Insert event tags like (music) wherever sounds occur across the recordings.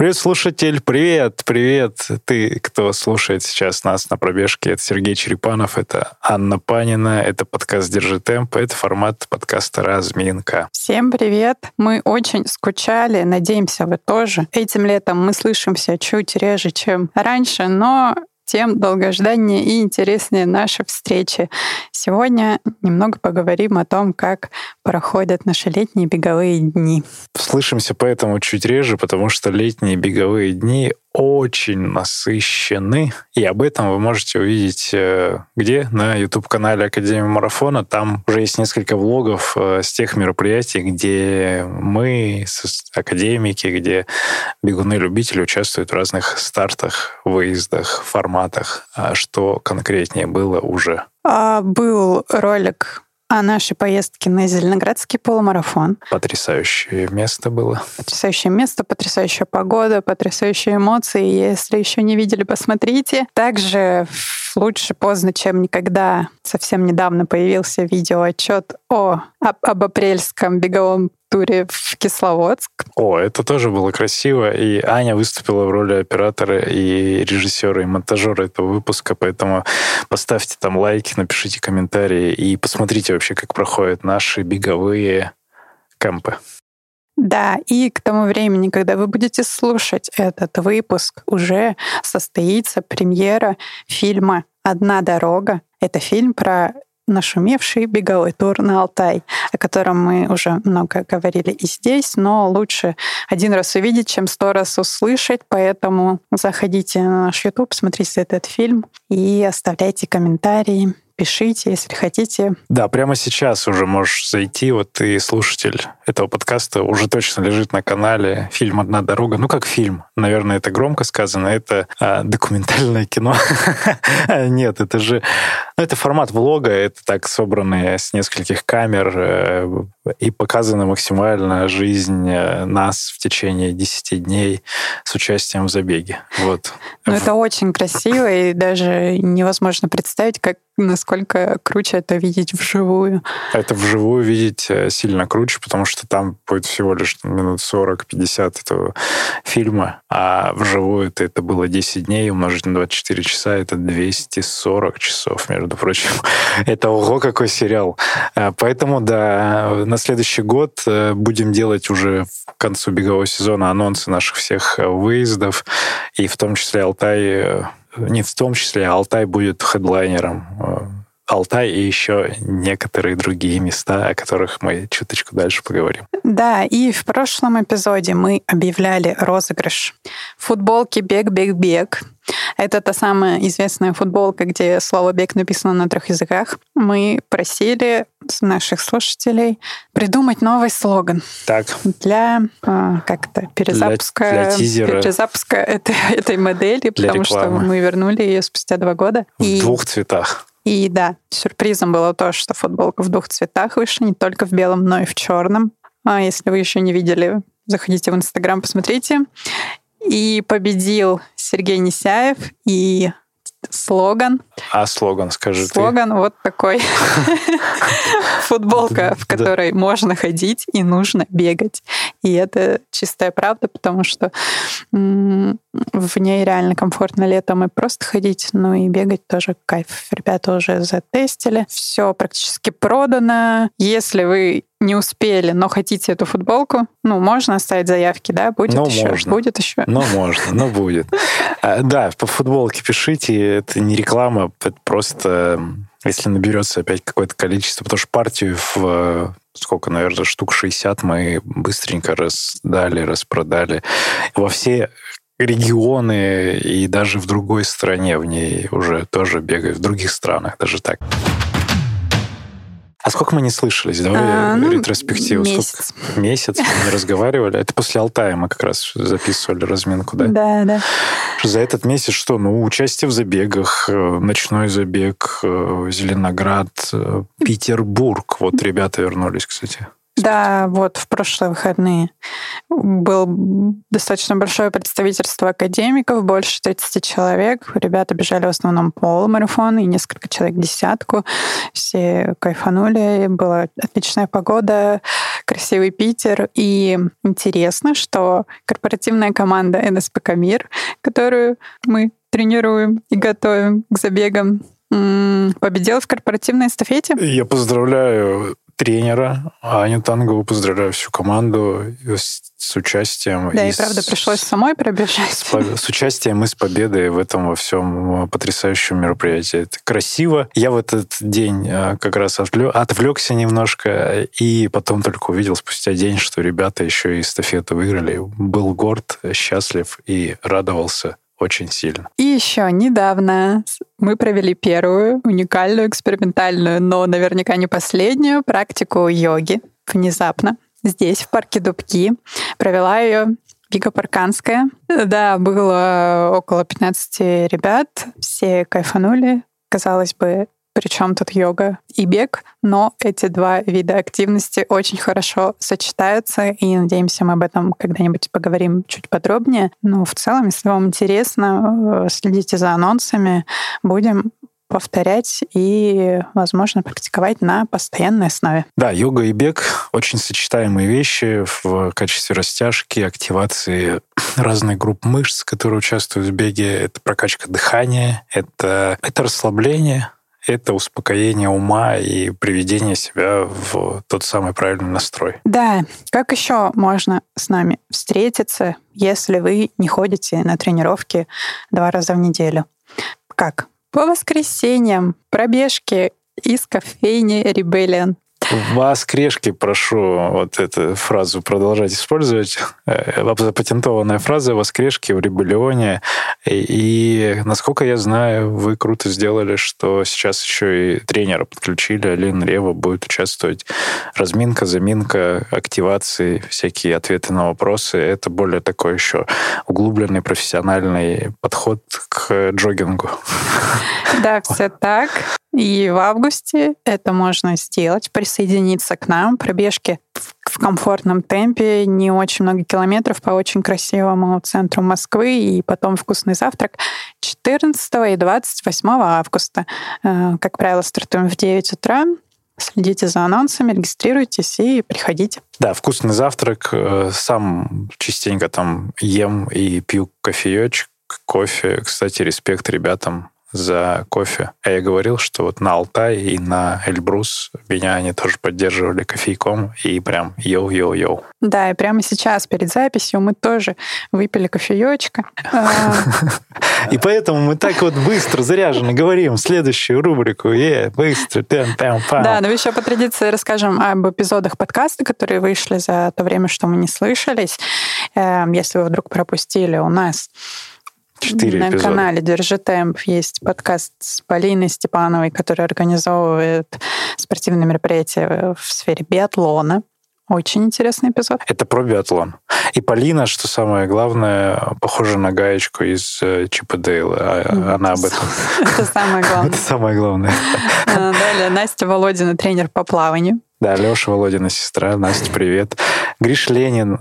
Привет, слушатель, привет, привет. Ты, кто слушает сейчас нас на пробежке, это Сергей Черепанов, это Анна Панина, это подкаст «Держи темп», это формат подкаста «Разминка». Всем привет. Мы очень скучали, надеемся, вы тоже. Этим летом мы слышимся чуть реже, чем раньше, но тем долгожданнее и интереснее наши встречи. Сегодня немного поговорим о том, как проходят наши летние беговые дни. Слышимся поэтому чуть реже, потому что летние беговые дни очень насыщены. И об этом вы можете увидеть э, где? На YouTube-канале Академии Марафона. Там уже есть несколько влогов э, с тех мероприятий, где мы, академики, где бегуны-любители участвуют в разных стартах, выездах, форматах. А что конкретнее было уже? А, был ролик о нашей поездке на Зеленоградский полумарафон. Потрясающее место было. Потрясающее место, потрясающая погода, потрясающие эмоции. Если еще не видели, посмотрите. Также лучше поздно, чем никогда. Совсем недавно появился видеоотчет о, об, об апрельском беговом туре в Кисловодск. О, это тоже было красиво. И Аня выступила в роли оператора и режиссера, и монтажера этого выпуска. Поэтому поставьте там лайки, напишите комментарии и посмотрите вообще, как проходят наши беговые кемпы. Да, и к тому времени, когда вы будете слушать этот выпуск, уже состоится премьера фильма «Одна дорога». Это фильм про нашумевший беговой тур на Алтай, о котором мы уже много говорили и здесь, но лучше один раз увидеть, чем сто раз услышать, поэтому заходите на наш YouTube, смотрите этот фильм и оставляйте комментарии, пишите, если хотите. Да, прямо сейчас уже можешь зайти, вот ты слушатель этого подкаста уже точно лежит на канале фильм «Одна дорога». Ну, как фильм. Наверное, это громко сказано. Это а, документальное кино. (laughs) Нет, это же... Ну, это формат влога. Это так собранные с нескольких камер э, и показана максимально жизнь э, нас в течение 10 дней с участием в забеге. Вот. Ну, это очень красиво, и даже невозможно представить, как насколько круче это видеть вживую. Это вживую видеть э, сильно круче, потому что там будет всего лишь минут 40-50 этого фильма, а вживую это, это было 10 дней, умножить на 24 часа, это 240 часов, между прочим. (laughs) Это ого, какой сериал. Э, поэтому, да, на следующий год э, будем делать уже к концу бегового сезона анонсы наших всех выездов, и в том числе Алтай не в том числе, Алтай будет хедлайнером. Э, Алтай и еще некоторые другие места, о которых мы чуточку дальше поговорим. Да, и в прошлом эпизоде мы объявляли розыгрыш футболки «Бег-бег-бег». Это та самая известная футболка, где слово «бег» написано на трех языках. Мы просили наших слушателей придумать новый слоган так. для а, как-то перезапуска, для, для тизера. перезапуска этой, этой модели, для потому рекламы. что мы вернули ее спустя два года. В и... двух цветах. И да, сюрпризом было то, что футболка в двух цветах вышла, не только в белом, но и в черном. А если вы еще не видели, заходите в Инстаграм, посмотрите. И победил Сергей Несяев и слоган. А слоган, скажи Слоган ты. вот такой. (laughs) Футболка, в которой можно ходить и нужно бегать. И это чистая правда, потому что в ней реально комфортно летом и просто ходить, ну и бегать тоже кайф. Ребята уже затестили. Все практически продано. Если вы не успели, но хотите эту футболку, ну, можно оставить заявки, да? Будет ну, еще? Можно. Будет еще? Ну, можно, ну, будет. (laughs) А, да, по футболке пишите, это не реклама, это просто если наберется опять какое-то количество, потому что партию в сколько, наверное, штук 60 мы быстренько раздали, распродали во все регионы и даже в другой стране в ней уже тоже бегают, в других странах даже так. А сколько мы не слышались? Давай а, ну, ретроспективу. Месяц. Сколько? Месяц мы не разговаривали. Это после Алтая мы как раз записывали разминку, да? Да, да. За этот месяц что? Ну, участие в забегах, э, ночной забег, э, Зеленоград, э, Петербург. Вот ребята вернулись, кстати. Да, вот в прошлые выходные был достаточно большое представительство академиков, больше 30 человек. Ребята бежали в основном полумарафон и несколько человек десятку. Все кайфанули, была отличная погода, красивый Питер. И интересно, что корпоративная команда НСПК «Мир», которую мы тренируем и готовим к забегам, победила в корпоративной эстафете. Я поздравляю тренера Аню Тангову, поздравляю всю команду с участием. Да, и, и правда, с, пришлось самой пробежать. С, с участием и с победой в этом во всем потрясающем мероприятии. Это красиво. Я в этот день э, как раз отвлек, отвлекся немножко и потом только увидел спустя день, что ребята еще и эстафету выиграли. Был горд, счастлив и радовался очень сильно. И еще недавно мы провели первую уникальную, экспериментальную, но наверняка не последнюю практику йоги внезапно здесь, в парке Дубки. Провела ее Вика Парканская. Да, было около 15 ребят, все кайфанули. Казалось бы, причем тут йога и бег, но эти два вида активности очень хорошо сочетаются, и надеемся, мы об этом когда-нибудь поговорим чуть подробнее. Но в целом, если вам интересно, э, следите за анонсами, будем повторять и, возможно, практиковать на постоянной основе. Да, йога и бег — очень сочетаемые вещи в качестве растяжки, активации разных групп мышц, которые участвуют в беге. Это прокачка дыхания, это, это расслабление, это успокоение ума и приведение себя в тот самый правильный настрой. Да, как еще можно с нами встретиться, если вы не ходите на тренировки два раза в неделю? Как? По воскресеньям пробежки из кофейни Rebellion. Воскрешки, прошу вот эту фразу продолжать использовать. Э, Запатентованная фраза «воскрешки» в Ребелионе. И, насколько я знаю, вы круто сделали, что сейчас еще и тренера подключили. Алин Рева будет участвовать. Разминка, заминка, активации, всякие ответы на вопросы. Это более такой еще углубленный профессиональный подход к джогингу. Да, все так. И в августе это можно сделать, присоединиться к нам, пробежки в комфортном темпе, не очень много километров по очень красивому центру Москвы, и потом вкусный завтрак 14 и 28 августа. Э, как правило, стартуем в 9 утра. Следите за анонсами, регистрируйтесь и приходите. Да, вкусный завтрак. Э, сам частенько там ем и пью кофеечек, кофе. Кстати, респект ребятам за кофе. А я говорил, что вот на Алтай и на Эльбрус меня они тоже поддерживали кофейком и прям йоу-йоу-йоу. Да, и прямо сейчас перед записью мы тоже выпили кофеечка. И поэтому мы так вот быстро заряженно говорим следующую рубрику. Е, быстро, тем, тем, Да, но еще по традиции расскажем об эпизодах подкаста, которые вышли за то время, что мы не слышались. Эм, если вы вдруг пропустили, у нас Четыре На эпизода. канале «Держи темп» есть подкаст с Полиной Степановой, которая организовывает спортивные мероприятия в сфере биатлона. Очень интересный эпизод. Это про биатлон. И Полина, что самое главное, похожа на гаечку из э, Чипа Дейла. А, она об этом. (laughs) Это самое главное. (laughs) Это самое главное. А, далее Настя Володина, тренер по плаванию. Да, Леша Володина сестра. Настя, привет. Гриш Ленин,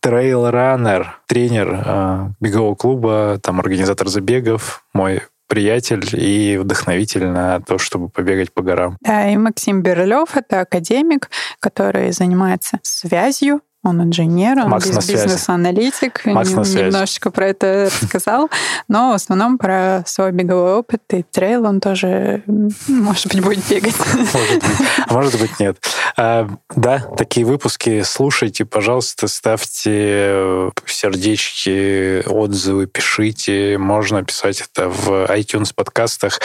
трейл-раннер, тренер э, бегового клуба, там организатор забегов, мой приятель и вдохновитель на то, чтобы побегать по горам. Да, и Максим Берлев — это академик, который занимается связью он инженер, он Макс бизнес-аналитик, Макс немножечко про это рассказал, но в основном про свой беговой опыт и трейл он тоже, может быть, будет бегать. Может быть, а может быть нет. А, да, такие выпуски слушайте, пожалуйста, ставьте э, сердечки, отзывы, пишите. Можно писать это в iTunes подкастах,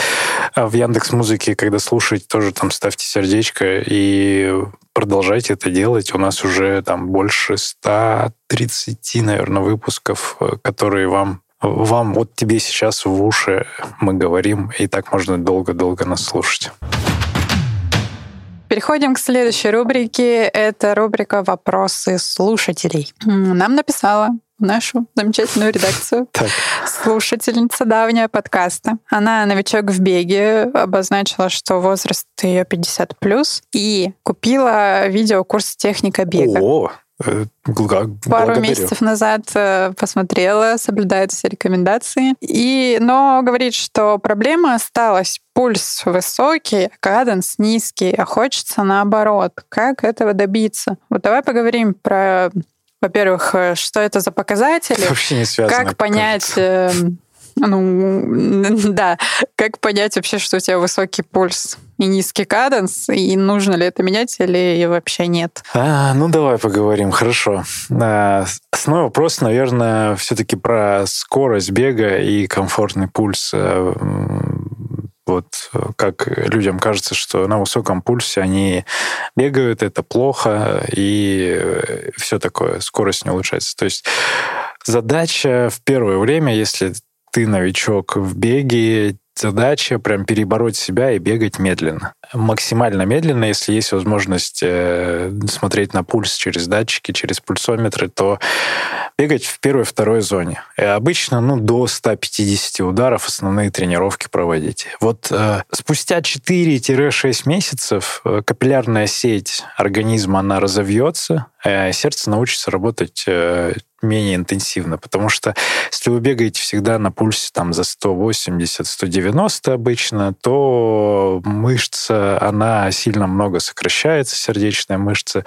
а в Яндекс Музыке, когда слушаете, тоже там ставьте сердечко и продолжайте это делать. У нас уже там больше 130, наверное, выпусков, э, которые вам вам, вот тебе сейчас в уши мы говорим, и так можно долго-долго нас слушать. Переходим к следующей рубрике. Это рубрика «Вопросы слушателей». Нам написала нашу замечательную редакцию. (laughs) Так. Слушательница давняя подкаста. Она новичок в беге, обозначила, что возраст ее 50+, плюс, и купила видеокурс «Техника бега». О, Пару благодарю. месяцев назад э, посмотрела, соблюдает все рекомендации. И, но говорит, что проблема осталась. Пульс высокий, каденс низкий, а хочется наоборот. Как этого добиться? Вот давай поговорим про, во-первых, э, что это за показатели. Вообще не связано. Как понять... Кажется ну, (laughs) да. Как понять вообще, что у тебя высокий пульс и низкий каденс, и нужно ли это менять или вообще нет? А, ну, давай поговорим, хорошо. А, основной вопрос, наверное, все-таки про скорость бега и комфортный пульс. А, вот как людям кажется, что на высоком пульсе они бегают, это плохо, и все такое, скорость не улучшается. То есть задача в первое время, если ты новичок в беге, задача прям перебороть себя и бегать медленно. Максимально медленно, если есть возможность э, смотреть на пульс через датчики, через пульсометры, то бегать в первой второй зоне. И обычно ну, до 150 ударов основные тренировки проводить. Вот э, спустя 4-6 месяцев э, капиллярная сеть организма, она разовьется, э, сердце научится работать э, менее интенсивно, потому что если вы бегаете всегда на пульсе там за 180-190 обычно, то мышца, она сильно много сокращается, сердечная мышца,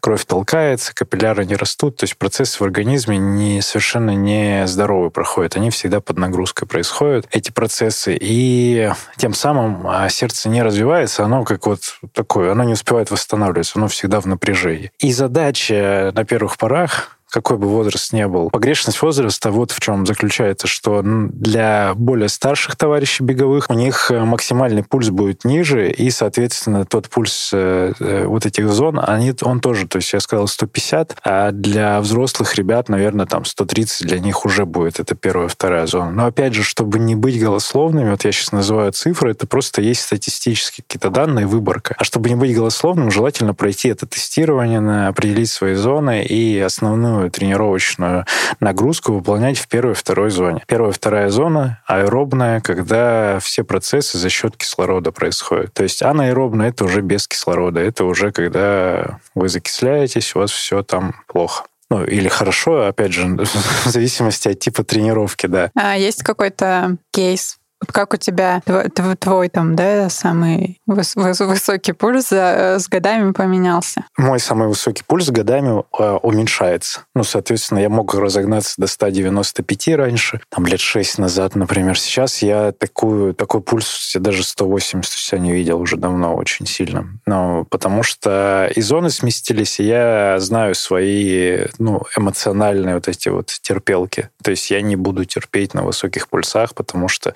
кровь толкается, капилляры не растут, то есть процессы в организме не, совершенно не здоровые проходят, они всегда под нагрузкой происходят, эти процессы, и тем самым а, сердце не развивается, оно как вот такое, оно не успевает восстанавливаться, оно всегда в напряжении. И задача на первых порах какой бы возраст ни был. Погрешность возраста вот в чем заключается, что для более старших товарищей беговых у них э, максимальный пульс будет ниже, и, соответственно, тот пульс э, э, вот этих зон, они, он тоже, то есть я сказал 150, а для взрослых ребят, наверное, там 130 для них уже будет. Это первая, вторая зона. Но, опять же, чтобы не быть голословными, вот я сейчас называю цифры, это просто есть статистические какие-то данные, выборка. А чтобы не быть голословным, желательно пройти это тестирование, определить свои зоны и основную основную тренировочную нагрузку выполнять в первой и второй зоне. Первая и вторая зона аэробная, когда все процессы за счет кислорода происходят. То есть анаэробная это уже без кислорода. Это уже когда вы закисляетесь, у вас все там плохо. Ну, или хорошо, опять же, (laughs) в зависимости от типа тренировки, да. А есть какой-то кейс как у тебя твой, твой там, да, самый выс, выс, высокий пульс за, с годами поменялся? Мой самый высокий пульс с годами э, уменьшается. Ну, соответственно, я мог разогнаться до 195 раньше, там лет 6 назад, например. Сейчас я такую, такой пульс я даже 180 себя не видел уже давно очень сильно. Ну, потому что и зоны сместились, и я знаю свои, ну, эмоциональные вот эти вот терпелки. То есть я не буду терпеть на высоких пульсах, потому что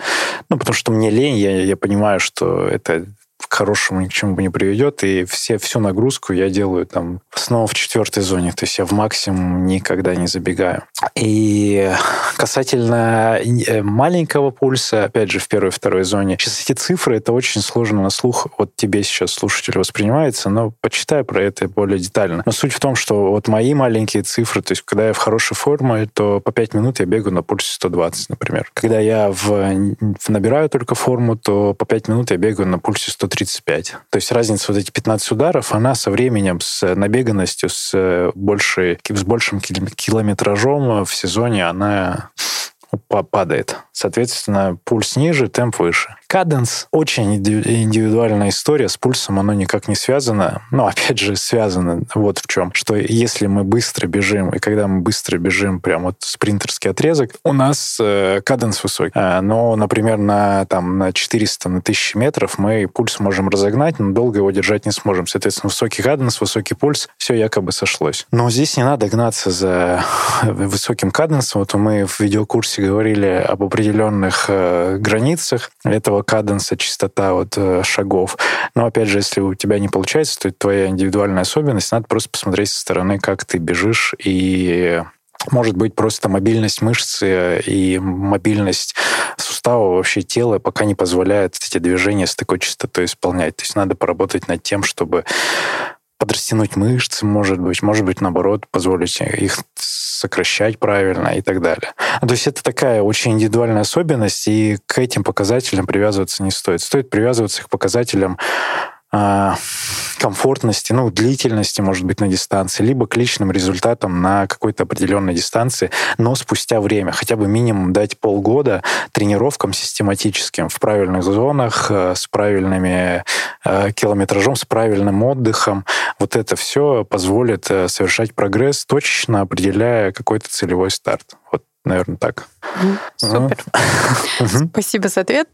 ну, потому что мне лень, я, я понимаю, что это к хорошему ни к чему бы не приведет, и все, всю нагрузку я делаю там снова в четвертой зоне, то есть я в максимум никогда не забегаю. И касательно э, маленького пульса, опять же, в первой и второй зоне, сейчас эти цифры, это очень сложно на слух, вот тебе сейчас слушатель воспринимается, но почитай про это более детально. Но суть в том, что вот мои маленькие цифры, то есть когда я в хорошей форме, то по 5 минут я бегаю на пульсе 120, например. Когда я в набираю только форму, то по 5 минут я бегаю на пульсе 130 35. То есть разница вот эти 15 ударов, она со временем, с набеганностью, с, большей, с большим километражом в сезоне, она падает. Соответственно, пульс ниже, темп выше. Каденс очень индивидуальная история, с пульсом оно никак не связано. Но опять же связано вот в чем, что если мы быстро бежим, и когда мы быстро бежим, прям вот спринтерский отрезок, у нас э, каденс высокий. А, но, например, на, там, на 400, на 1000 метров мы пульс можем разогнать, но долго его держать не сможем. Соответственно, высокий каденс, высокий пульс, все якобы сошлось. Но здесь не надо гнаться за (laughs) высоким каденсом. Вот мы в видеокурсе говорили об определенных э, границах этого каденса, частота вот э, шагов. Но опять же, если у тебя не получается, то это твоя индивидуальная особенность. Надо просто посмотреть со стороны, как ты бежишь и может быть, просто мобильность мышцы и мобильность сустава вообще тела пока не позволяет эти движения с такой частотой исполнять. То есть надо поработать над тем, чтобы подрастянуть мышцы, может быть, может быть, наоборот, позволить их сокращать правильно и так далее. То есть это такая очень индивидуальная особенность, и к этим показателям привязываться не стоит. Стоит привязываться к показателям комфортности, ну, длительности, может быть, на дистанции, либо к личным результатам на какой-то определенной дистанции, но спустя время, хотя бы минимум дать полгода тренировкам систематическим в правильных зонах, э, с правильными э, километражом, с правильным отдыхом. Вот это все позволит э, совершать прогресс, точечно определяя какой-то целевой старт. Вот, наверное, так. Супер. Спасибо за ответ.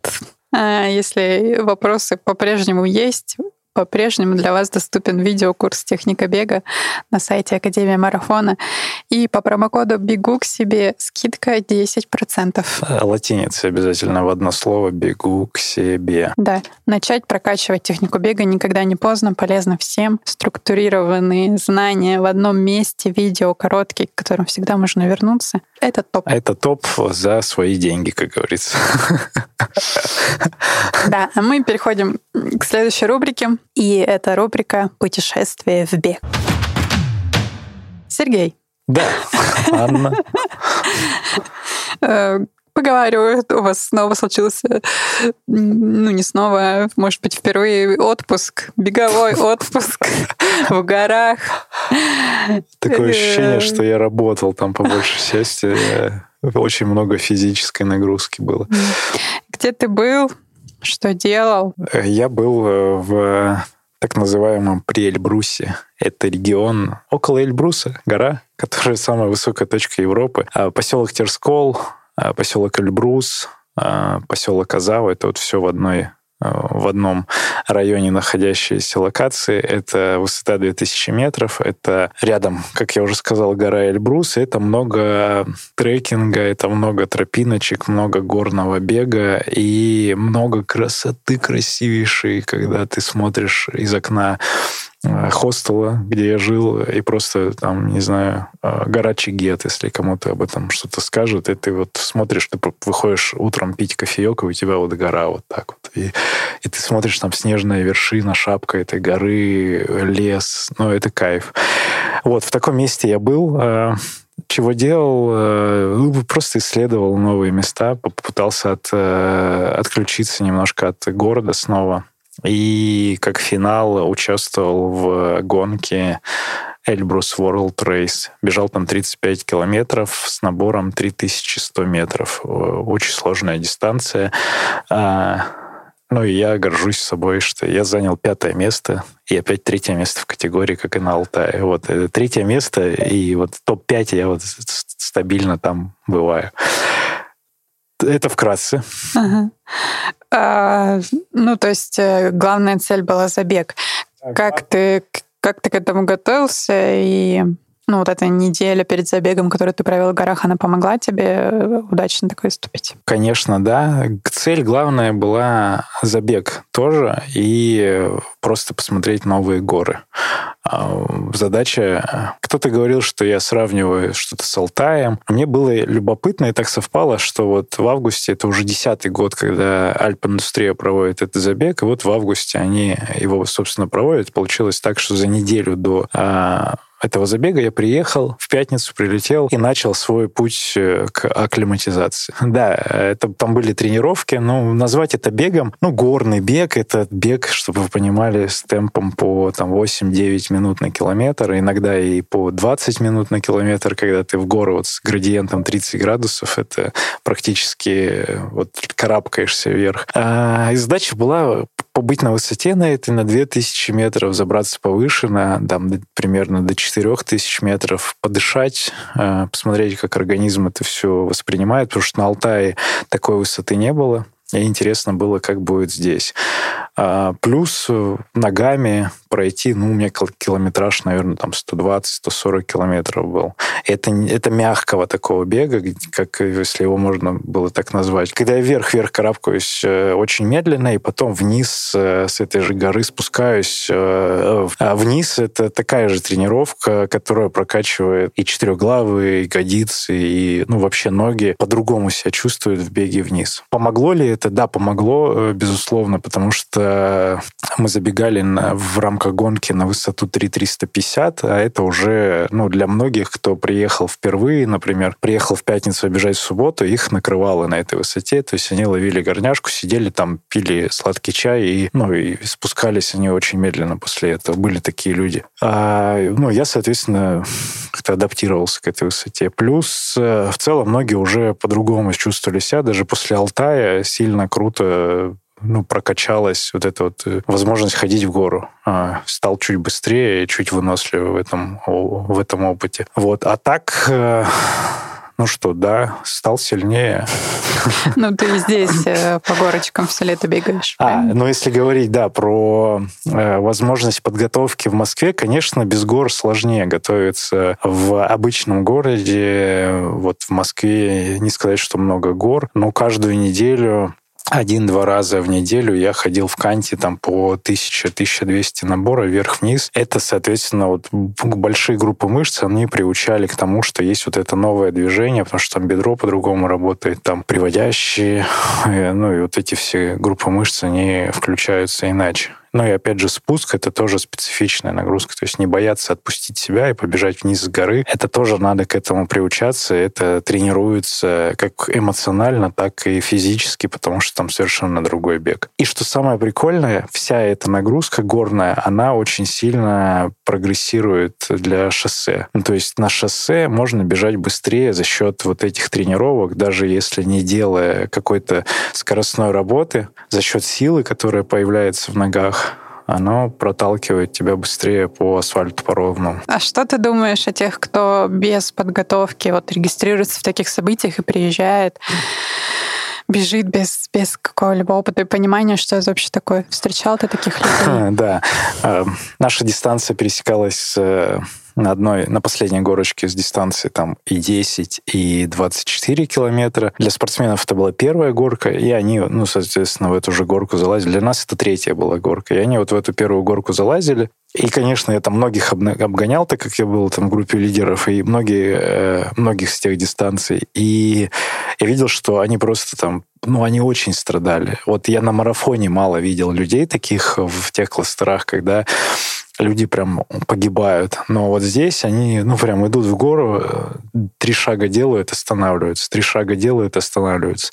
А, если вопросы по-прежнему есть, по-прежнему для вас доступен видеокурс «Техника бега» на сайте Академия Марафона. И по промокоду «Бегу к себе» скидка 10%. Э, латиница обязательно в одно слово «Бегу к себе». Да. Начать прокачивать технику бега никогда не поздно, полезно всем. Структурированные знания в одном месте, видео короткие, к которым всегда можно вернуться. Это топ. Это топ за свои деньги, как говорится. Да, а мы переходим к следующей рубрике. И это рубрика «Путешествие в бег». Сергей. Да, Анна. Э, поговариваю, у вас снова случился, ну не снова, может быть, впервые отпуск, беговой отпуск в горах. Такое ощущение, что я работал там по большей части. Очень много физической нагрузки было. Где ты был? Что делал? Я был э, в так называемом при Эльбрусе. Это регион около Эльбруса, гора, которая самая высокая точка Европы. А поселок Терскол, а поселок Эльбрус, а поселок Азава. Это вот все в одной в одном районе находящейся локации. Это высота 2000 метров, это рядом, как я уже сказал, гора Эльбрус, это много трекинга, это много тропиночек, много горного бега и много красоты красивейшей, когда ты смотришь из окна Э, хостела, где я жил, и просто там, не знаю, э, гора Чигет, если кому-то об этом что-то скажут, и ты вот смотришь, ты выходишь утром пить кофеек, и у тебя вот гора вот так вот. И, и ты смотришь, там снежная вершина, шапка этой горы, лес, ну, это кайф. Вот, в таком месте я был, э, чего делал? Ну, просто исследовал новые места, попытался от, отключиться немножко от города снова. И как финал участвовал в гонке Эльбрус World Race. Бежал там 35 километров с набором 3100 метров. Очень сложная дистанция. А, ну и я горжусь собой, что я занял пятое место и опять третье место в категории, как и на Алтае. Вот это третье место, и вот топ-5 я вот стабильно там бываю. Это вкратце. Ага. А, ну, то есть э, главная цель была забег. Как, ты, как ты к этому готовился и ну, вот эта неделя перед забегом, которую ты провел в горах, она помогла тебе э, удачно такой выступить? Конечно, да. Цель главная была забег тоже и просто посмотреть новые горы. А, задача... Кто-то говорил, что я сравниваю что-то с Алтаем. Мне было любопытно, и так совпало, что вот в августе, это уже десятый год, когда Альп-индустрия проводит этот забег, и вот в августе они его, собственно, проводят. Получилось так, что за неделю до а, этого забега я приехал, в пятницу прилетел и начал свой путь э, к акклиматизации. Да, это там были тренировки, но назвать это бегом, ну, горный бег, это бег, чтобы вы понимали, с темпом по там 8-9 минут на километр, иногда и по 20 минут на километр, когда ты в гору вот с градиентом 30 градусов, это практически э, вот карабкаешься вверх. А, и задача была побыть на высоте на этой, на 2000 метров, забраться повыше, на там, примерно до 4000 метров, подышать, э, посмотреть, как организм это все воспринимает, потому что на Алтае такой высоты не было. И интересно было, как будет здесь. А, плюс э, ногами пройти, ну, у меня километраж, наверное, там 120-140 километров был. Это, это мягкого такого бега, как если его можно было так назвать. Когда я вверх-вверх карабкаюсь э, очень медленно, и потом вниз э, с этой же горы спускаюсь а вниз. Это такая же тренировка, которая прокачивает и четырехглавые, и ягодицы, и, ну, вообще ноги по-другому себя чувствуют в беге вниз. Помогло ли это? Да, помогло, безусловно, потому что мы забегали на, в рамках гонки на высоту 3350, а это уже, ну, для многих, кто приехал впервые, например, приехал в пятницу, обижать в субботу, их накрывало на этой высоте, то есть они ловили горняшку, сидели там, пили сладкий чай, и, ну, и спускались они очень медленно после этого. Были такие люди. А, ну, я, соответственно, как-то адаптировался к этой высоте. Плюс, э, в целом, многие уже по-другому чувствовали себя, даже после Алтая сильно круто ну, прокачалась вот эта вот э, возможность ходить в гору. А, стал чуть быстрее, чуть выносливее в этом, в этом опыте. Вот. А так, э, ну что, да, стал сильнее. Ну, ты здесь э, по горочкам все лето бегаешь. А, ну если говорить, да, про возможность подготовки в Москве, конечно, без гор сложнее готовиться в обычном городе. Вот в Москве не сказать, что много гор, но каждую неделю один-два раза в неделю я ходил в канте там по 1000-1200 набора вверх-вниз. Это, соответственно, вот большие группы мышц, они приучали к тому, что есть вот это новое движение, потому что там бедро по-другому работает, там приводящие, э, ну и вот эти все группы мышц, они включаются иначе. Ну и опять же, спуск — это тоже специфичная нагрузка. То есть не бояться отпустить себя и побежать вниз с горы. Это тоже надо к этому приучаться. Это тренируется как эмоционально, так и физически, потому что там совершенно другой бег. И что самое прикольное, вся эта нагрузка горная, она очень сильно прогрессирует для шоссе. Ну, то есть на шоссе можно бежать быстрее за счет вот этих тренировок, даже если не делая какой-то скоростной работы, за счет силы, которая появляется в ногах, оно проталкивает тебя быстрее по асфальту по ровному. А что ты думаешь о тех, кто без подготовки вот регистрируется в таких событиях и приезжает, бежит без, без какого-либо опыта и понимания, что это вообще такое? Встречал ты таких людей? (laughs) Да. Э, наша дистанция пересекалась с э, на одной, на последней горочке с дистанции там и 10, и 24 километра. Для спортсменов это была первая горка, и они, ну, соответственно, в эту же горку залазили. Для нас это третья была горка. И они вот в эту первую горку залазили. И, конечно, я там многих обгонял, так как я был там в группе лидеров, и многие, э, многих с тех дистансий. И я видел, что они просто там ну, они очень страдали. Вот я на марафоне мало видел людей таких в тех кластерах, когда люди прям погибают. Но вот здесь они, ну, прям идут в гору, э, три шага делают, останавливаются, три шага делают, останавливаются.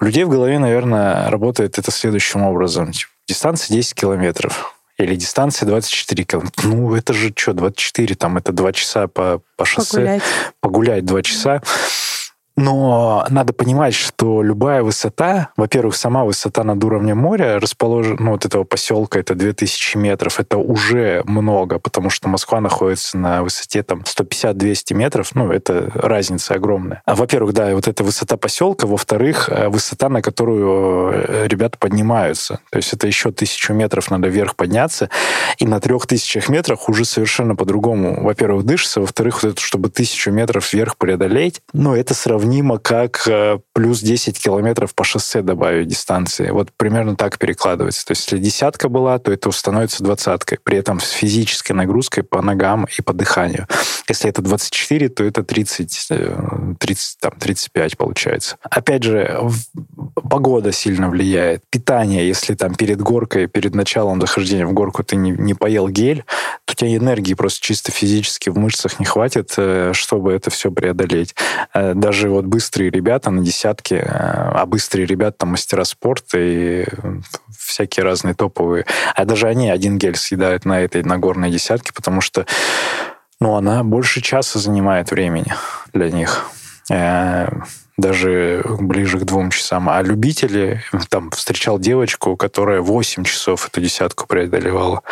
У людей в голове, наверное, работает это следующим образом. Типа, дистанция 10 километров. Или дистанция 24 километра. Ну, это же что, 24, там, это 2 часа по, по шоссе. Погулять. Погулять 2 часа. Но надо понимать, что любая высота, во-первых, сама высота над уровнем моря расположена, ну, вот этого поселка, это 2000 метров, это уже много, потому что Москва находится на высоте там 150-200 метров, ну, это разница огромная. А, во-первых, да, вот эта высота поселка, во-вторых, э, высота, на которую э, ребята поднимаются. То есть это еще тысячу метров надо вверх подняться, и на трех тысячах метрах уже совершенно по-другому, во-первых, дышится, во-вторых, вот это, чтобы тысячу метров вверх преодолеть, ну, это сравнительно сравнимо, как э, плюс 10 километров по шоссе добавить дистанции. Вот примерно так перекладывается. То есть если десятка была, то это становится двадцаткой. При этом с физической нагрузкой по ногам и по дыханию. Если это 24, то это 30, 30 там, 35 получается. Опять же, погода сильно влияет. Питание, если там перед горкой, перед началом захождения в горку ты не, не поел гель, то у тебя энергии просто чисто физически в мышцах не хватит, э, чтобы это все преодолеть. Э, даже вот быстрые ребята на десятке, э, а быстрые ребята там мастера спорта и всякие разные топовые, а даже они один гель съедают на этой нагорной десятке, потому что ну, она больше часа занимает времени для них э, даже ближе к двум часам. А любители, там, встречал девочку, которая 8 часов эту десятку преодолевала.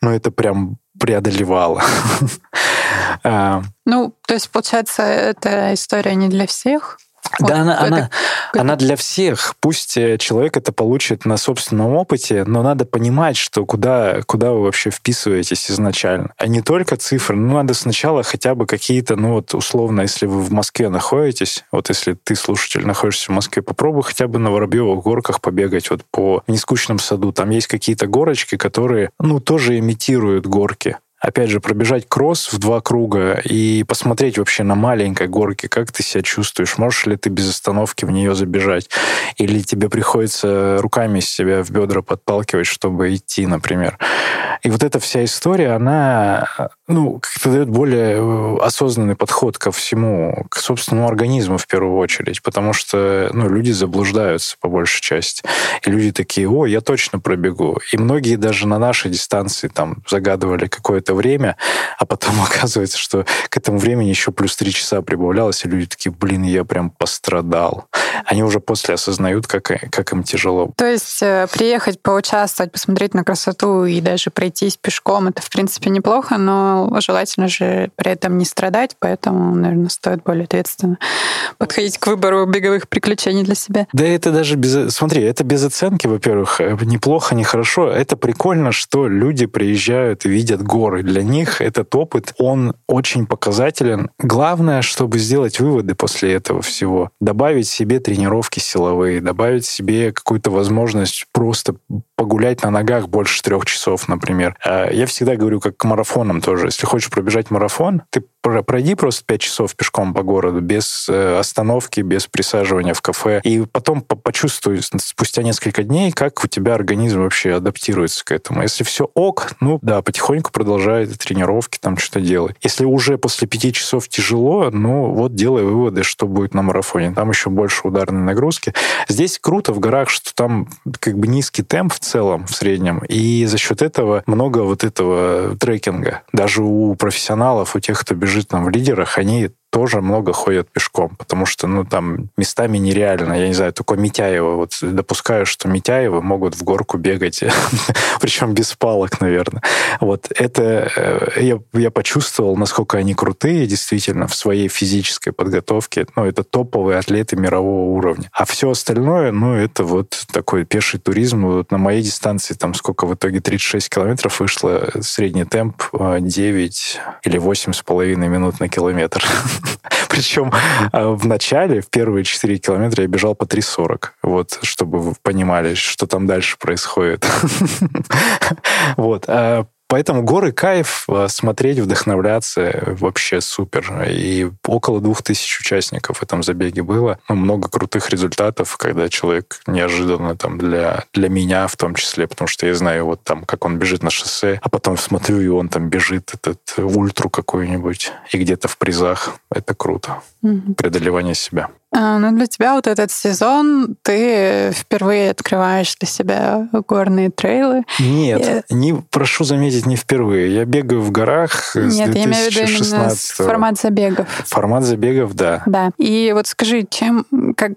Ну, это прям преодолевала. (laughs) А, ну, то есть, получается, эта история не для всех? Да, вот она, она, она для всех. Пусть э, человек это получит на собственном опыте, но надо понимать, что куда, куда вы вообще вписываетесь изначально. А не только цифры. Ну, надо сначала хотя бы какие-то, ну вот условно, если вы в Москве находитесь, вот если ты, слушатель, находишься в Москве, попробуй хотя бы на Воробьевых горках побегать вот по нескучному саду. Там есть какие-то горочки, которые, ну, тоже имитируют горки. Опять же, пробежать кросс в два круга и посмотреть вообще на маленькой горке, как ты себя чувствуешь, можешь ли ты без остановки в нее забежать, или тебе приходится руками себя в бедра подталкивать, чтобы идти, например. И вот эта вся история, она ну, как-то дает более э, осознанный подход ко всему, к собственному организму в первую очередь, потому что ну, люди заблуждаются по большей части. И люди такие, о, я точно пробегу. И многие даже на нашей дистанции там загадывали какое-то время, а потом (laughs) оказывается, что к этому времени еще плюс три часа прибавлялось, и люди такие, блин, я прям пострадал. Они уже после осознают, как, как им тяжело. То есть э, приехать, поучаствовать, посмотреть на красоту и даже пройтись пешком, это, в принципе, неплохо, но желательно же при этом не страдать, поэтому, наверное, стоит более ответственно подходить к выбору беговых приключений для себя. Да это даже без... Смотри, это без оценки, во-первых, э, неплохо, нехорошо. Это прикольно, что люди приезжают и видят горы. Для них этот опыт, он очень показателен. Главное, чтобы сделать выводы после этого всего, добавить себе тренировки силовые, добавить себе какую-то возможность просто погулять на ногах больше трех часов, например. Э, я всегда говорю, как к марафонам тоже. Если хочешь пробежать марафон, ты пройди просто 5 часов пешком по городу, без э, остановки, без присаживания в кафе, и потом почувствуй спустя несколько дней, как у тебя организм вообще адаптируется к этому. Если все ок, ну да, потихоньку продолжай тренировки, там что-то делай. Если уже после 5 часов тяжело, ну вот делай выводы, что будет на марафоне. Там еще больше ударной нагрузки. Здесь круто в горах, что там как бы низкий темп в целом, в среднем, и за счет этого много вот этого трекинга. Даже у профессионалов, у тех, кто бежит жить там в лидерах, они тоже много ходят пешком, потому что, ну, там местами нереально. Я не знаю, только Митяева. Вот допускаю, что Митяевы могут в горку бегать, (laughs) причем без палок, наверное. Вот это э, я, я почувствовал, насколько они крутые действительно в своей физической подготовке. Ну, это топовые атлеты мирового уровня. А все остальное, ну, это вот такой пеший туризм. Вот на моей дистанции там сколько в итоге 36 километров вышло, средний темп 9 э, или 8,5 минут на километр. (laughs) (laughs) Причем а, в начале, в первые 4 километра я бежал по 3.40, вот, чтобы вы понимали, что там дальше происходит. (laughs) Вот. Поэтому горы кайф, а, смотреть, вдохновляться вообще супер. И около двух тысяч участников в этом забеге было. Ну, много крутых результатов, когда человек неожиданно там для, для меня в том числе, потому что я знаю вот там, как он бежит на шоссе, а потом смотрю, и он там бежит этот ультру какую-нибудь, и где-то в призах. Это круто. Mm-hmm. Преодолевание себя. А, ну, для тебя вот этот сезон, ты впервые открываешь для себя горные трейлы. Нет, и... не, прошу заметить, не впервые. Я бегаю в горах Нет, с 2016 я имею в виду именно формат забегов. Формат забегов, да. Да. И вот скажи, чем, как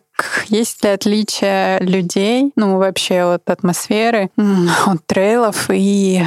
есть ли отличия людей, ну, вообще от атмосферы, от трейлов и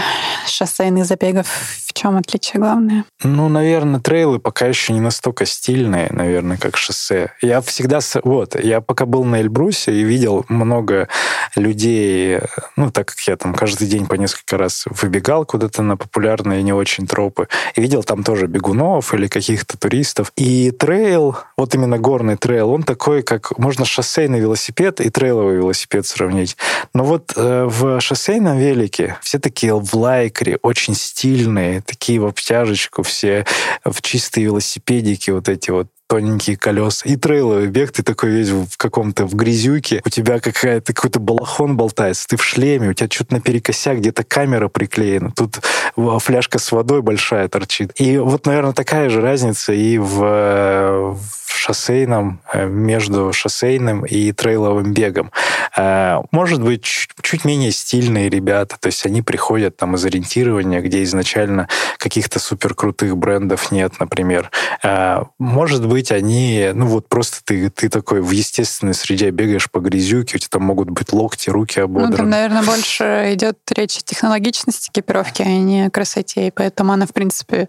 шоссейных забегов? В чем отличие главное? Ну, наверное, трейлы пока еще не настолько стильные, наверное, как шоссе. Я всегда... Вот, я пока был на Эльбрусе и видел много людей, ну, так как я там каждый день по несколько раз выбегал куда-то на популярные не очень тропы, и видел там тоже бегунов или каких-то туристов. И трейл, вот именно горный трейл, он такой, как, можно шоссейный велосипед и трейловый велосипед сравнить. Но вот э, в шоссейном велике все такие в лайкре, очень стильные, такие в обтяжечку, все в чистые велосипедики, вот эти вот тоненькие колеса. И трейловый бег, ты такой весь в каком-то в грязюке, у тебя какая-то какой-то балахон болтается, ты в шлеме, у тебя что-то наперекосяк, где-то камера приклеена, тут фляжка с водой большая торчит. И вот, наверное, такая же разница и в, в шоссейном, э, между шоссейным и трейловым бегом. Э, может быть, чуть менее стильные ребята, то есть они приходят там из ориентирования, где изначально каких-то суперкрутых брендов нет, например. Э, может быть, они, ну вот просто ты, ты такой в естественной среде бегаешь по грязюке, у тебя там могут быть локти, руки ободраны. Ну, там, наверное, (laughs) больше идет речь о технологичности экипировки, а не о красоте, и поэтому она, в принципе,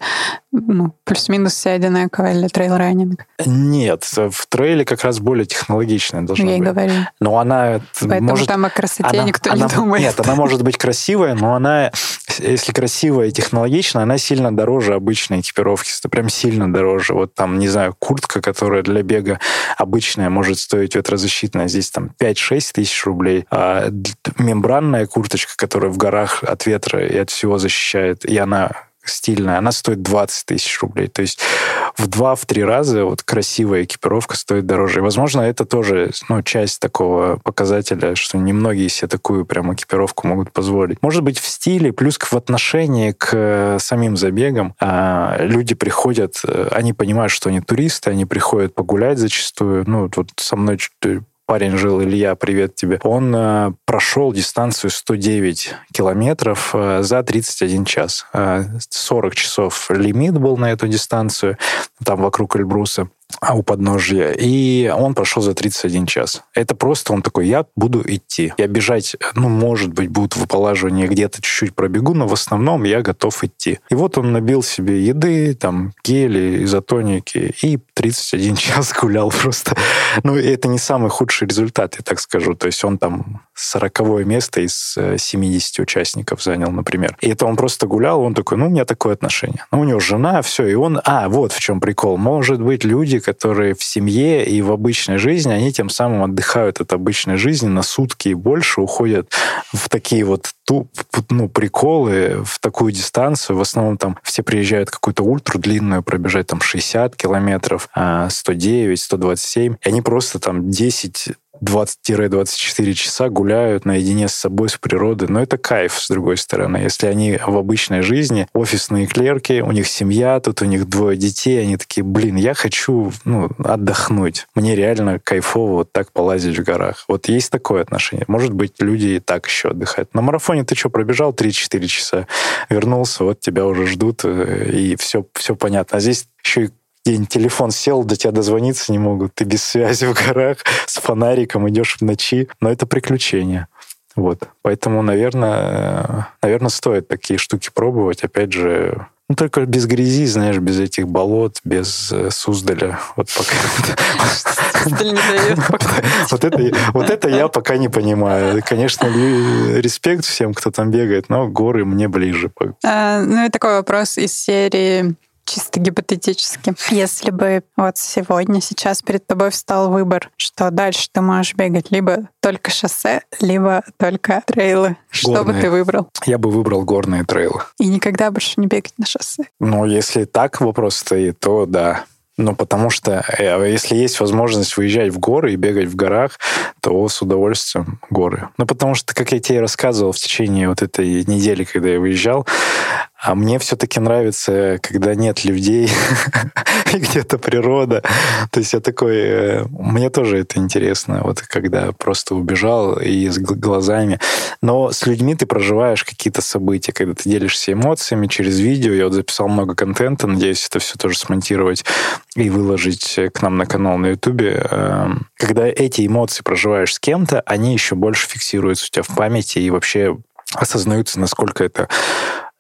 ну, плюс-минус вся одинаковая для трейл-раннинга. Нет, в трейле как раз более технологичная должна Я быть. Я говорю. Но она Поэтому может... там о красоте она, никто она, не думает. Нет, она может быть красивая, но она, если красивая и технологичная, она сильно дороже обычной экипировки. Это прям сильно дороже. Вот там, не знаю, куртка, которая для бега обычная, может стоить ветрозащитная, здесь там 5-6 тысяч рублей. А мембранная курточка, которая в горах от ветра и от всего защищает, и она стильная, она стоит 20 тысяч рублей. То есть в два-три раза вот красивая экипировка стоит дороже. И, возможно, это тоже ну, часть такого показателя, что немногие себе такую прям экипировку могут позволить. Может быть, в стиле, плюс в отношении к э, самим забегам. А, люди приходят, э, они понимают, что они туристы, они приходят погулять зачастую. Ну, вот со мной парень жил, Илья, привет тебе. Он э, прошел дистанцию 109 километров э, за 31 час. Э, 40 часов лимит был на эту дистанцию, там вокруг Эльбруса. А у подножья. И он прошел за 31 час. Это просто он такой, я буду идти. Я бежать, ну, может быть, будут выполаживания, где-то чуть-чуть пробегу, но в основном я готов идти. И вот он набил себе еды, там, гели, изотоники, и 31 (laughs) час гулял просто. Ну, и это не самый худший результат, я так скажу. То есть он там 40 место из 70 э, участников занял, например. И это он просто гулял, он такой, ну, у меня такое отношение. Ну, у него жена, все, и он... А, вот в чем прикол. Может быть, люди люди, которые в семье и в обычной жизни, они тем самым отдыхают от обычной жизни на сутки и больше, уходят в такие вот ну, приколы, в такую дистанцию. В основном там все приезжают какую-то ультру длинную пробежать, там 60 километров, 109, а, 127. И они просто там 10 20-24 часа гуляют наедине с собой, с природой. Но это кайф, с другой стороны. Если они в обычной жизни, офисные клерки, у них семья, тут у них двое детей, они такие, блин, я хочу ну, отдохнуть. Мне реально кайфово вот так полазить в горах. Вот есть такое отношение. Может быть, люди и так еще отдыхают. На марафоне ты что, пробежал 3-4 часа, вернулся, вот тебя уже ждут, э, и все, все понятно. А здесь еще и день телефон сел, до тебя дозвониться не могут, ты без связи в горах, с фонариком идешь в ночи, но это приключение. Вот. Поэтому, наверное, наверное, стоит такие штуки пробовать. Опять же, ну, только без грязи, знаешь, без этих болот, без э, Суздаля. Вот пока... (laughs) Суздаль не дает (laughs) вот это, вот это я пока не понимаю. Конечно, респект всем, кто там бегает, но горы мне ближе. А, ну и такой вопрос из серии чисто гипотетически. Если бы вот сегодня, сейчас перед тобой встал выбор, что дальше ты можешь бегать либо только шоссе, либо только трейлы, что горные. бы ты выбрал? Я бы выбрал горные трейлы. И никогда больше не бегать на шоссе? Ну, если так вопрос стоит, то да. Ну, потому что э, если есть возможность выезжать в горы и бегать в горах, то с удовольствием горы. Ну, потому что, как я тебе рассказывал в течение вот этой недели, когда я выезжал, а мне все-таки нравится, когда нет людей (laughs) и где-то природа. То есть я такой... Э, мне тоже это интересно, вот когда просто убежал и с глазами. Но с людьми ты проживаешь какие-то события, когда ты делишься эмоциями через видео. Я вот записал много контента, надеюсь это все тоже смонтировать и выложить к нам на канал на Ютубе. Эм, когда эти эмоции проживаешь с кем-то, они еще больше фиксируются у тебя в памяти и вообще осознаются, насколько это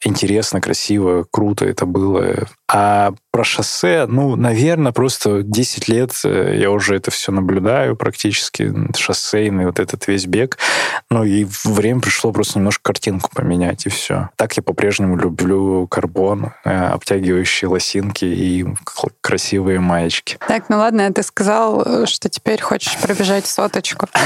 интересно, красиво, круто это было. А про шоссе, ну, наверное, просто 10 лет э, я уже это все наблюдаю практически, шоссейный вот этот весь бег. Ну, и время пришло просто немножко картинку поменять, и все. Так я по-прежнему люблю карбон, э, обтягивающие лосинки и красивые маечки. Так, ну ладно, ты сказал, что теперь хочешь пробежать соточку. (laughs)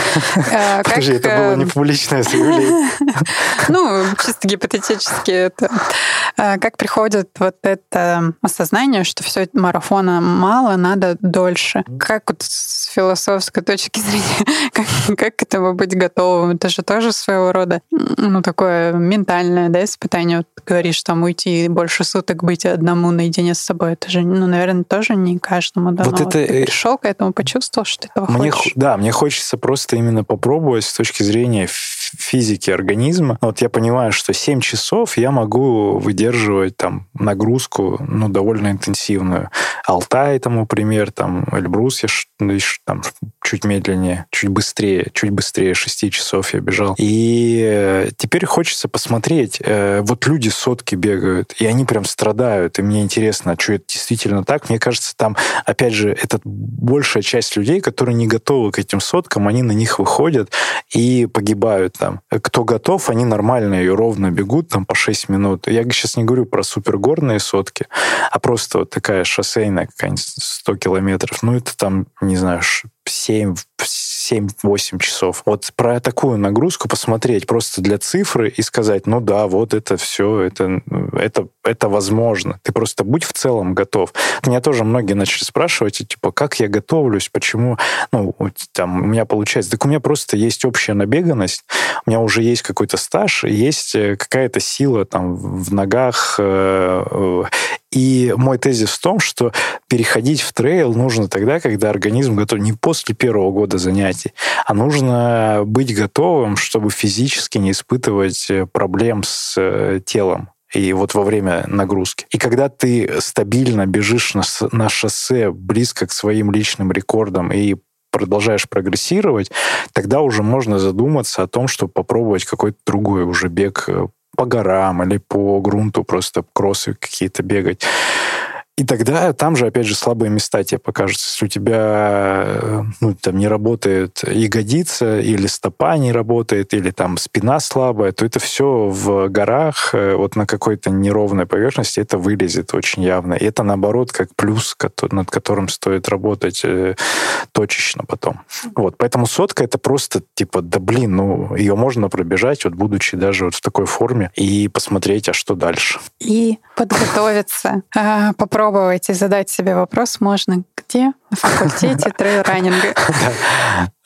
Э, Подожди, это было не публичное заявление. (laughs) Ну, чисто гипотетически. (laughs) Как приходит вот это осознание, что все марафона мало, надо дольше. Как вот с философской точки (laughs) зрения, как, как к этому быть готовым? Это же тоже своего рода, ну, такое ментальное, да, испытание. Вот говоришь, там уйти больше суток быть одному наедине с собой. Это же, ну, наверное, тоже не каждому дано. Вот это... Ты э, пришел к этому, почувствовал, что ты этого мне, хочешь? Да, мне хочется просто именно попробовать с точки зрения физики организма. Вот я понимаю, что 7 часов я могу выдерживать там нагрузку, ну, довольно интенсивную. Алтай, тому пример, там, Эльбрус я там чуть медленнее, чуть быстрее, чуть быстрее 6 часов я бежал. И э, теперь хочется посмотреть, э, вот люди сотки бегают, и они прям страдают, и мне интересно, а что это действительно так. Мне кажется, там, опять же, это большая часть людей, которые не готовы к этим соткам, они на них выходят и погибают там. Кто готов, они нормально и ровно бегут там по 6 минут. Я сейчас не говорю про супергорные сотки, а просто вот такая шоссейная какая-нибудь 100 километров. Ну, это там, не знаю, 7, 7-8 часов. Вот про такую нагрузку посмотреть просто для цифры и сказать, ну да, вот это все, это, это, это возможно. Ты просто будь в целом готов. Меня тоже многие начали спрашивать, типа, как я готовлюсь, почему, ну, там, у меня получается. Так у меня просто есть общая набеганность, у меня уже есть какой-то стаж, есть э, какая-то сила там в ногах, э, э, и мой тезис в том, что переходить в трейл нужно тогда, когда организм готов не после первого года занятий, а нужно быть готовым, чтобы физически не испытывать э, проблем с э, телом и вот во время нагрузки. И когда ты стабильно бежишь на, на шоссе близко к своим личным рекордам и продолжаешь прогрессировать, тогда уже можно задуматься о том, чтобы попробовать какой-то другой уже бег э, по горам или по грунту просто кроссы какие-то бегать. И тогда там же, опять же, слабые места тебе покажутся. Если у тебя э, ну, там не работает ягодица, или стопа не работает, или там спина слабая, то это все в горах, э, вот на какой-то неровной поверхности, это вылезет очень явно. И это, наоборот, как плюс, над которым стоит работать э, точечно потом. Вот. Поэтому сотка — это просто типа, да блин, ну, ее можно пробежать, вот будучи даже вот в такой форме, и посмотреть, а что дальше. И подготовиться, а, попробовать попробовать задать себе вопрос можно где? На факультете трейл-раннинга.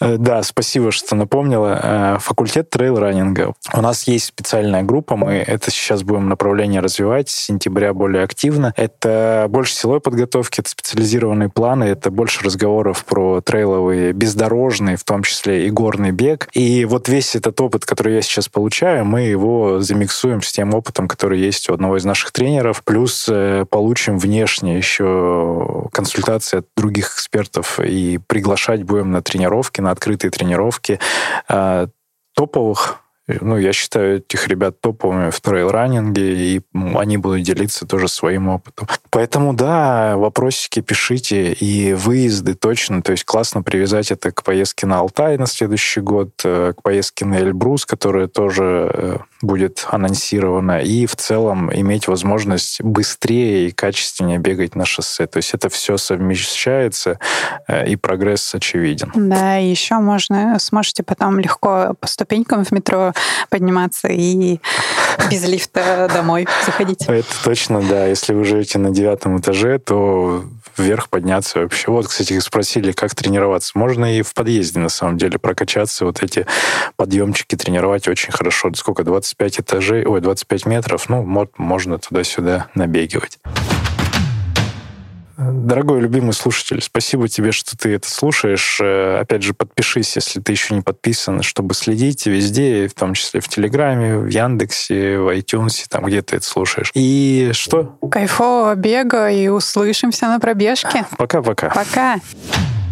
Э, да, спасибо, что напомнила. Э, факультет трейл-раннинга. У нас есть специальная группа, мы это сейчас будем направление развивать, с сентября более активно. Это больше силовой подготовки, это специализированные планы, это больше разговоров про трейловые, бездорожные, в том числе и горный бег. И вот весь этот опыт, который я сейчас получаю, мы его замиксуем с тем опытом, который есть у одного из наших тренеров, плюс э, получим внешне еще консультации от других экспертов и приглашать будем на тренировки, на открытые тренировки э, топовых ну, я считаю этих ребят топовыми в трейл-раннинге, и они будут делиться тоже своим опытом. Поэтому, да, вопросики пишите, и выезды точно, то есть классно привязать это к поездке на Алтай на следующий год, э, к поездке на Эльбрус, которая тоже э, будет анонсирована, и в целом иметь возможность быстрее и качественнее бегать на шоссе. То есть это все совмещается, э, и прогресс очевиден. Да, еще можно, сможете потом легко по ступенькам в метро подниматься и без лифта домой заходить. Это точно, да. Если вы живете на девятом этаже, то вверх подняться вообще. Вот, кстати, спросили, как тренироваться. Можно и в подъезде, на самом деле, прокачаться. Вот эти подъемчики тренировать очень хорошо. Сколько? 25 этажей, ой, 25 метров. Ну, можно туда-сюда набегивать. Дорогой любимый слушатель, спасибо тебе, что ты это слушаешь. Э, опять же, подпишись, если ты еще не подписан, чтобы следить везде, в том числе в Телеграме, в Яндексе, в iTunes, там, где ты это слушаешь. И что? Кайфового бега и услышимся на пробежке. Пока-пока. Пока. -пока. Пока.